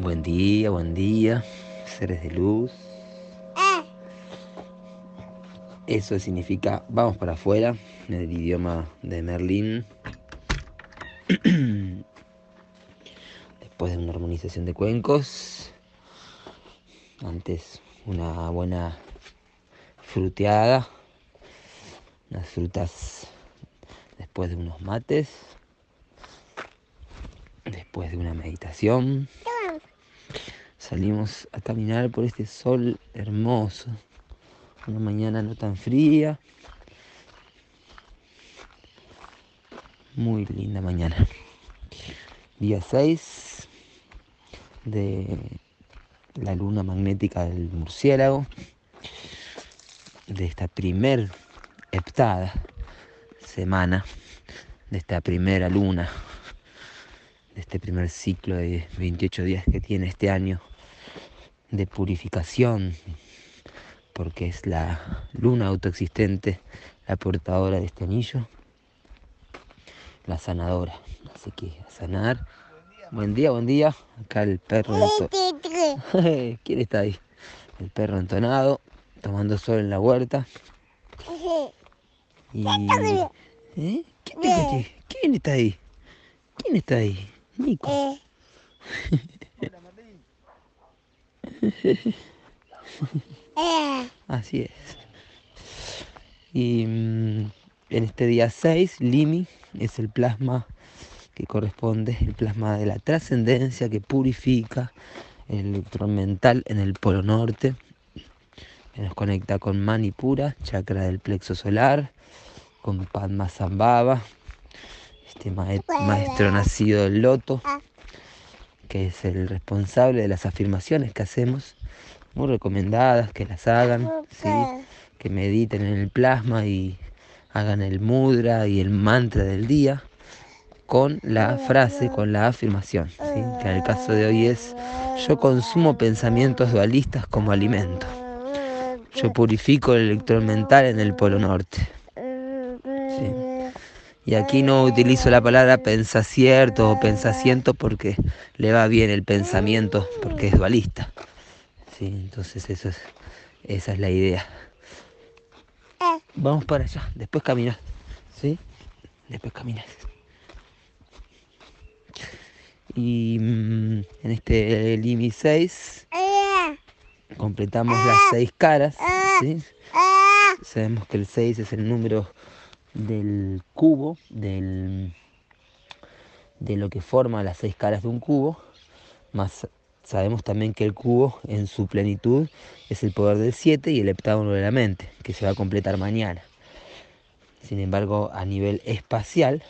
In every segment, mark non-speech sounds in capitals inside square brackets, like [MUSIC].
Buen día, buen día, seres de luz. Eso significa vamos para afuera, en el idioma de Merlín. [CLEARS THROAT] Después de una armonización de cuencos, antes una buena fruteada, unas frutas después de unos mates, después de una meditación. Salimos a caminar por este sol hermoso, una mañana no tan fría, muy linda mañana. Día 6 de la luna magnética del murciélago, de esta primer heptada semana, de esta primera luna, de este primer ciclo de 28 días que tiene este año de purificación, porque es la luna autoexistente, la portadora de este anillo, la sanadora. Así que a sanar. Buen día, buen día. Acá el perro. [LAUGHS] ¿Quién está ahí? El perro entonado, tomando sol en la huerta. Y... ¿Eh? ¿Quién está aquí? ¿Quién está ahí? ¿Quién está ahí? Nico. [LAUGHS] [LAUGHS] Así es. Y mm, en este día 6, Limi es el plasma que corresponde, el plasma de la trascendencia que purifica el electrón mental en el polo norte, que nos conecta con Manipura, chakra del plexo solar, con Padma Sambhava, este maestro nacido del loto, que es el responsable de las afirmaciones que hacemos, muy recomendadas, que las hagan, ¿sí? que mediten en el plasma y hagan el mudra y el mantra del día con la frase, con la afirmación, que en el caso de hoy es, yo consumo pensamientos dualistas como alimento. Yo purifico el electrón mental en el polo norte. Y aquí no utilizo la palabra pensacierto o pensasiento porque le va bien el pensamiento, porque es dualista. Sí, entonces eso es, esa es la idea. Vamos para allá, después caminas. ¿Sí? Después caminas. Y mm, en este Limi 6 completamos las seis caras. ¿sí? Sabemos que el 6 es el número del cubo, del, de lo que forma las seis caras de un cubo, más sabemos también que el cubo en su plenitud es el poder del 7 y el heptágono de la mente, que se va a completar mañana. Sin embargo, a nivel espacial,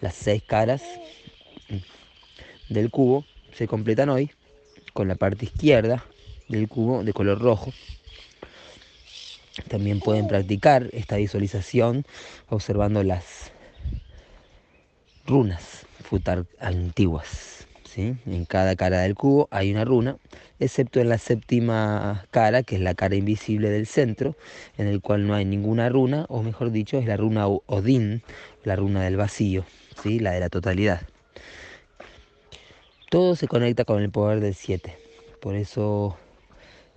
las seis caras del cubo se completan hoy con la parte izquierda del cubo de color rojo. También pueden practicar esta visualización observando las runas futar antiguas. ¿sí? En cada cara del cubo hay una runa, excepto en la séptima cara, que es la cara invisible del centro, en el cual no hay ninguna runa, o mejor dicho, es la runa Odín, la runa del vacío, ¿sí? la de la totalidad. Todo se conecta con el poder del 7. Por eso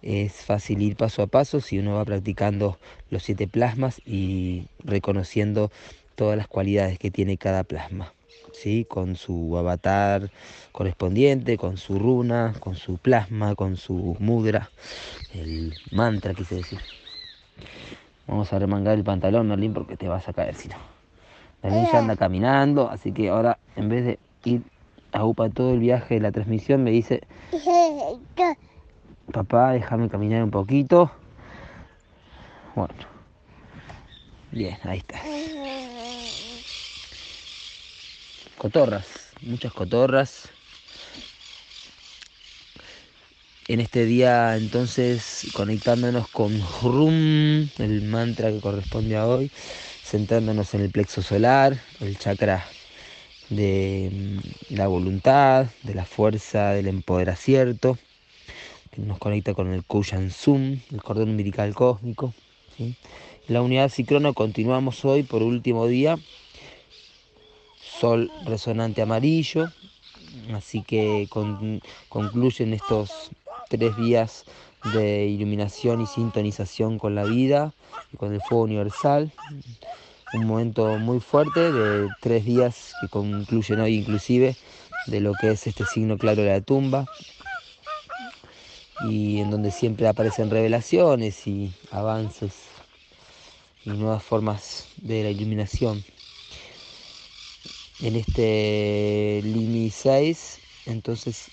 es fácil ir paso a paso si uno va practicando los siete plasmas y reconociendo todas las cualidades que tiene cada plasma. ¿sí? Con su avatar correspondiente, con su runa, con su plasma, con su mudra, el mantra quise decir. Vamos a remangar el pantalón, Merlin, porque te vas a caer si no. Merlin ya anda caminando, así que ahora en vez de ir Aupa todo el viaje de la transmisión me dice, [LAUGHS] papá, déjame caminar un poquito. Bueno, bien, ahí está. Cotorras, muchas cotorras. En este día entonces conectándonos con Hrum, el mantra que corresponde a hoy, centrándonos en el plexo solar, el chakra de mm, la voluntad, de la fuerza del empoderacierto, nos conecta con el Kushan Sum, el cordón umbilical cósmico. La unidad ciclono continuamos hoy por último día. Sol resonante amarillo, Así que concluyen estos tres días de iluminación y sintonización con la vida y con el fuego universal. Un momento muy fuerte de tres días que concluyen hoy inclusive de lo que es este signo claro de la tumba y en donde siempre aparecen revelaciones y avances y nuevas formas de la iluminación. En este Limi 6, entonces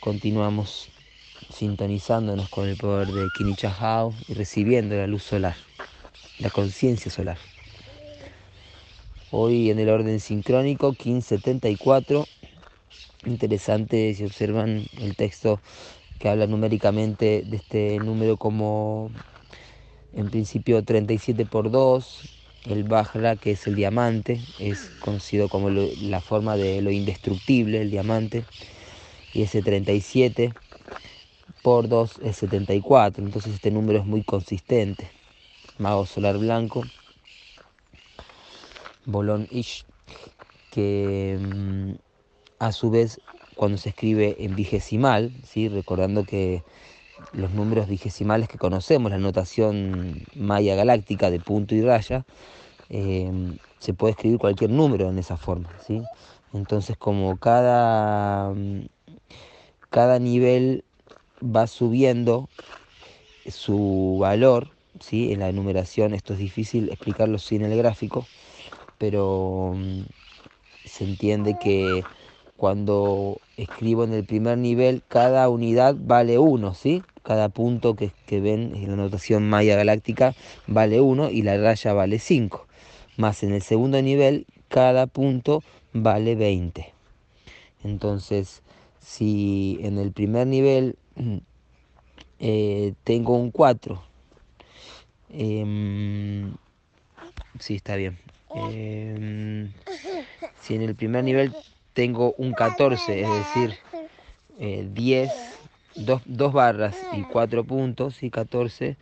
continuamos sintonizándonos con el poder de Kinichahao y recibiendo la luz solar, la conciencia solar. Hoy en el orden sincrónico 1574, interesante si observan el texto que habla numéricamente de este número como en principio 37 por 2, el Bajra que es el diamante, es conocido como la forma de lo indestructible, el diamante, y ese 37 por 2 es 74, entonces este número es muy consistente. Mago solar blanco, Bolón Ish, que mm, a su vez cuando se escribe en vigesimal, ¿sí? recordando que los números vigesimales que conocemos, la notación maya galáctica de punto y raya, eh, se puede escribir cualquier número en esa forma. ¿sí? Entonces, como cada, cada nivel va subiendo su valor, ¿sí? en la enumeración, esto es difícil explicarlo sin el gráfico, pero mm, se entiende que cuando escribo en el primer nivel, cada unidad vale 1, ¿sí? Cada punto que, ven en la notación maya galáctica vale 1 y la raya vale 5. Más en el segundo nivel, cada punto vale 20. Entonces, si en el primer nivel eh, tengo un 4, em, sí, está bien. Em, si en el primer nivel tengo un 14, es decir, 10, eh, dos, barras y 4 puntos, y 14.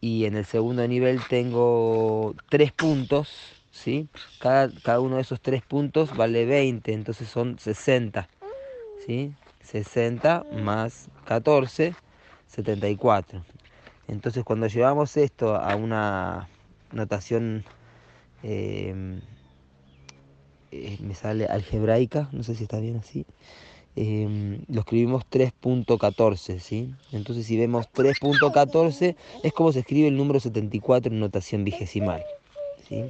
Y en el segundo nivel tengo 3 puntos, ¿sí? Cada, cada uno de esos 3 puntos vale 20, entonces son 60, ¿sí? 60 más 14, 74. Entonces cuando llevamos esto a una notación eh, eh, me sale algebraica, no sé si está bien así, em, lo escribimos 3.14, ¿sí? Entonces si vemos 3.14 es como se escribe el número 74 en notación vigesimal, ¿sí?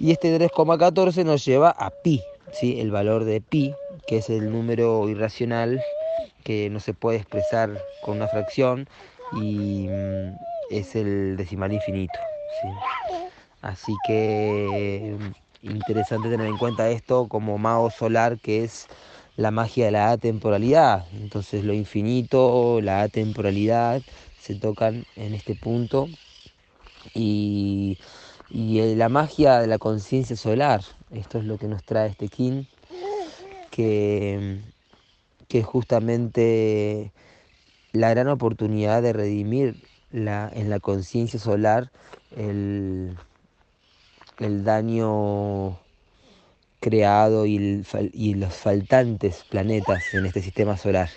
Y este 3,14 nos lleva a pi, ¿sí? El valor de pi, que es el número irracional que no se puede expresar con una fracción y mm, es el decimal infinito, ¿sí? Así que interesante tener en cuenta esto como mago solar que es la magia de la atemporalidad. Entonces lo infinito, la atemporalidad se tocan en este punto y, y la magia de la conciencia solar. Esto es lo que nos trae este kin, que, que es justamente la gran oportunidad de redimir la, en la conciencia solar el, el daño creado y, los faltantes planetas en este sistema solar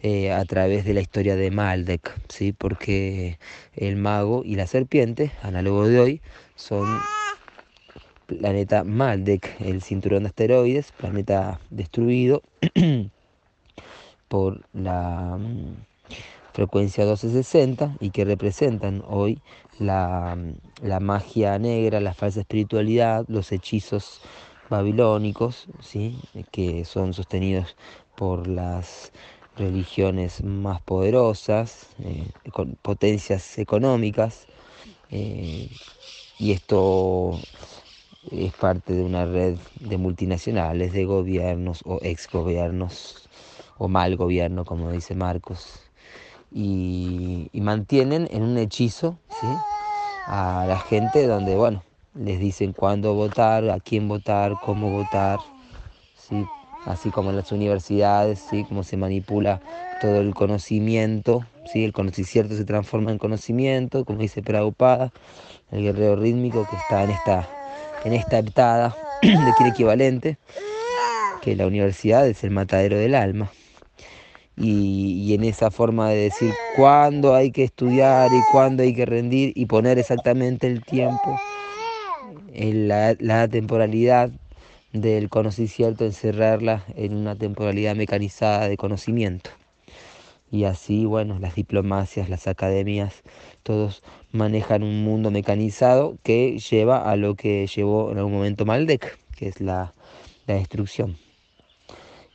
eh, a través de la historia de Maldek, ¿sí? porque el mago y la serpiente, análogo de hoy, son planeta Maldek, el cinturón de asteroides, planeta destruido [CLEARS THROAT] por la mm, frecuencia 1260 y que representan hoy la, magia negra, la falsa espiritualidad, los hechizos babilónicos, ¿sí? que son sostenidos por las religiones más poderosas, eh, con potencias económicas, eh, y esto es parte de una red de multinacionales, de gobiernos o ex gobiernos o mal gobierno, como dice Marcos, y, mantienen en un hechizo a la gente donde, bueno, les dicen cuándo votar, a quién votar, cómo votar, ¿sí? así como en las universidades, ¿sí? cómo se manipula todo el conocimiento, ¿sí? el conocimiento se transforma en conocimiento, como dice Prabhupada, el guerrero rítmico que está en esta, en esta heptada de [CLEARS THROAT] equivalente, que la universidad es el matadero del alma. Y, en esa forma de decir cuándo hay que estudiar y cuándo hay que rendir y poner exactamente el tiempo, en la, temporalidad del conocimiento, encerrarla en una temporalidad mecanizada de conocimiento. Y así, bueno, las diplomacias, las academias, todos manejan un mundo mecanizado que lleva a lo que llevó en algún momento Maldek, que es la, la destrucción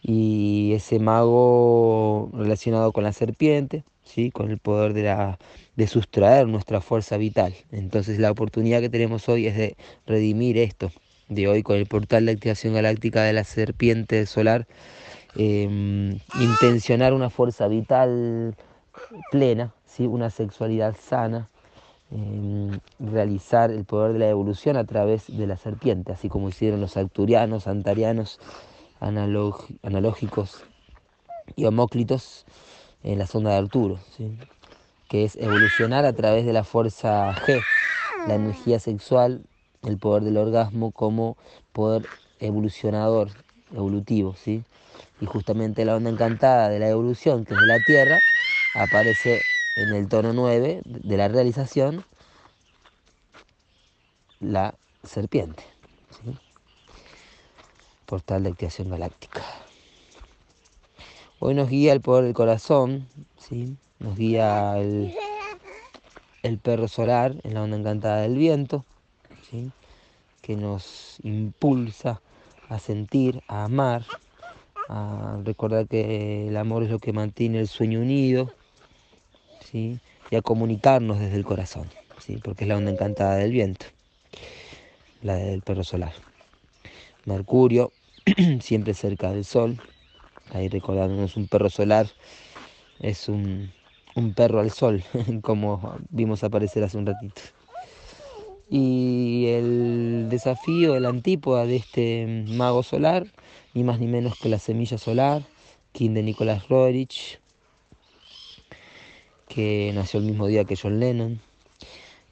y ese mago relacionado con la serpiente, ¿sí? con el poder de, la, de sustraer nuestra fuerza vital. Entonces la oportunidad que tenemos hoy es de redimir esto, de hoy con el portal de activación galáctica de la serpiente solar, em, intencionar una fuerza vital plena, ¿sí? una sexualidad sana, em, realizar el poder de la evolución a través de la serpiente, así como hicieron los acturianos, antarianos, analógicos y homóclitos en la sonda de Arturo, que es evolucionar a través de la fuerza G, la energía sexual, el poder del orgasmo como poder evolucionador, evolutivo. ¿sí? Y justamente la onda encantada de la evolución, que es de la Tierra, aparece en el tono 9 de la realización, la serpiente portal de activación galáctica. Hoy nos guía el poder del corazón, ¿sí? nos guía el, perro solar en la onda encantada del viento, ¿sí? que nos impulsa a sentir, a amar, a recordar que el amor es lo que mantiene el sueño unido ¿sí? y a comunicarnos desde el corazón, ¿sí? porque es la onda encantada del viento, la del perro solar. Mercurio [CLEARS THROAT] siempre cerca del sol. Ahí recordándonos un perro solar es un, perro al sol, [LAUGHS] como vimos aparecer hace un ratito. Y el desafío, el antípoda de este mago solar, ni más ni menos que la semilla solar, King de Nicolás Roerich, que nació el mismo día que John Lennon.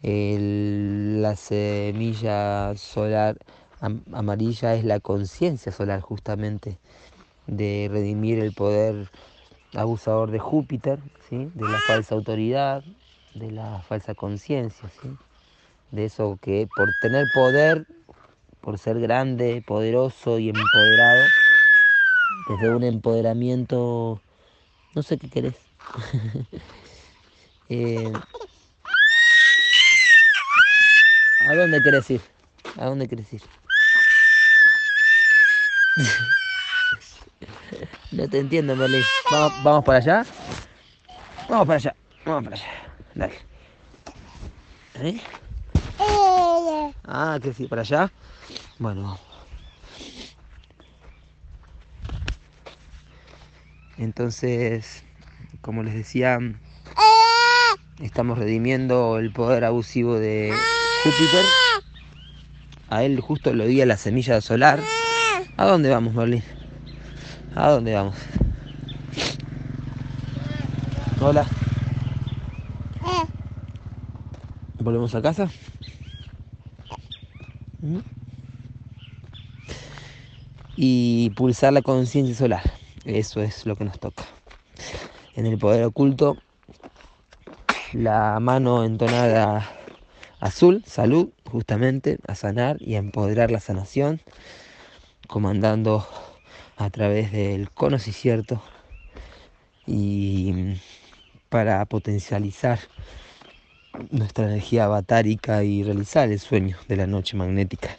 la semilla solar amarilla es la conciencia solar justamente de redimir el poder abusador de Júpiter, ¿sí? de la falsa autoridad, de la falsa conciencia, ¿sí? de eso que por tener poder, por ser grande, poderoso y empoderado, desde un empoderamiento, no sé qué querés. [LAUGHS] Eh, ¿A dónde querés ir? ¿A dónde querés ir? [LAUGHS] no te entiendo, Merlin. ¿Vamos, ¿Vamos para allá? Vamos para allá. Vamos para allá. Dale. ¿Eh? Ah, que sí, para allá. Bueno, Entonces, como les decía, estamos redimiendo el poder abusivo de Júpiter. A él justo lo di a la semilla solar. ¿A dónde vamos, Merlin? ¿A dónde vamos? Hola. ¿Volvemos a casa? ¿Mm? Y pulsar la conciencia solar. Eso es lo que nos toca. En el poder oculto, la mano entonada azul, salud, justamente, a sanar y a empoderar la sanación comandando a través del cierto y para potencializar nuestra energía batárica y realizar el sueño de la noche magnética.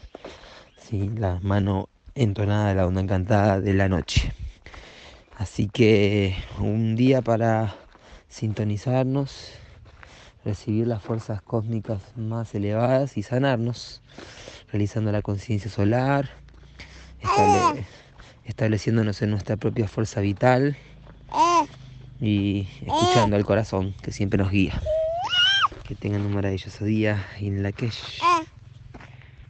¿sí? La mano entonada de la onda encantada de la noche. Así que un día para sintonizarnos, recibir las fuerzas cósmicas más elevadas y sanarnos, realizando la conciencia solar, estableciéndonos en nuestra propia fuerza vital y escuchando al corazón que siempre nos guía. Que tengan un maravilloso día y en la que